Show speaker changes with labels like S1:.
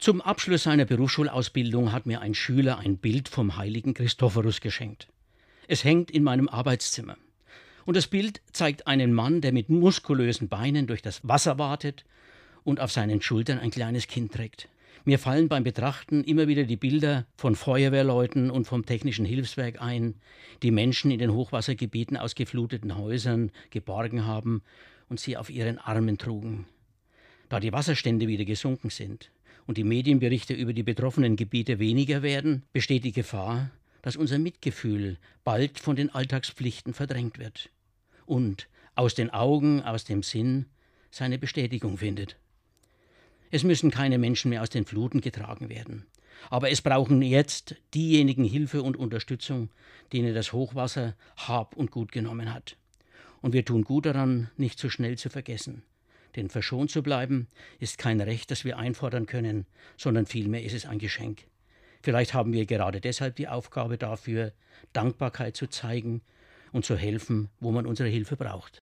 S1: Zum Abschluss seiner Berufsschulausbildung hat mir ein Schüler ein Bild vom heiligen Christophorus geschenkt. Es hängt in meinem Arbeitszimmer. Und das Bild zeigt einen Mann, der mit muskulösen Beinen durch das Wasser wartet und auf seinen Schultern ein kleines Kind trägt. Mir fallen beim Betrachten immer wieder die Bilder von Feuerwehrleuten und vom Technischen Hilfswerk ein, die Menschen in den Hochwassergebieten aus gefluteten Häusern geborgen haben und sie auf ihren Armen trugen. Da die Wasserstände wieder gesunken sind, und die Medienberichte über die betroffenen Gebiete weniger werden, besteht die Gefahr, dass unser Mitgefühl bald von den Alltagspflichten verdrängt wird und aus den Augen, aus dem Sinn seine Bestätigung findet. Es müssen keine Menschen mehr aus den Fluten getragen werden. Aber es brauchen jetzt diejenigen Hilfe und Unterstützung, denen das Hochwasser Hab und Gut genommen hat. Und wir tun gut daran, nicht zu so schnell zu vergessen. Denn verschont zu bleiben ist kein Recht, das wir einfordern können, sondern vielmehr ist es ein Geschenk. Vielleicht haben wir gerade deshalb die Aufgabe dafür, Dankbarkeit zu zeigen und zu helfen, wo man unsere Hilfe braucht.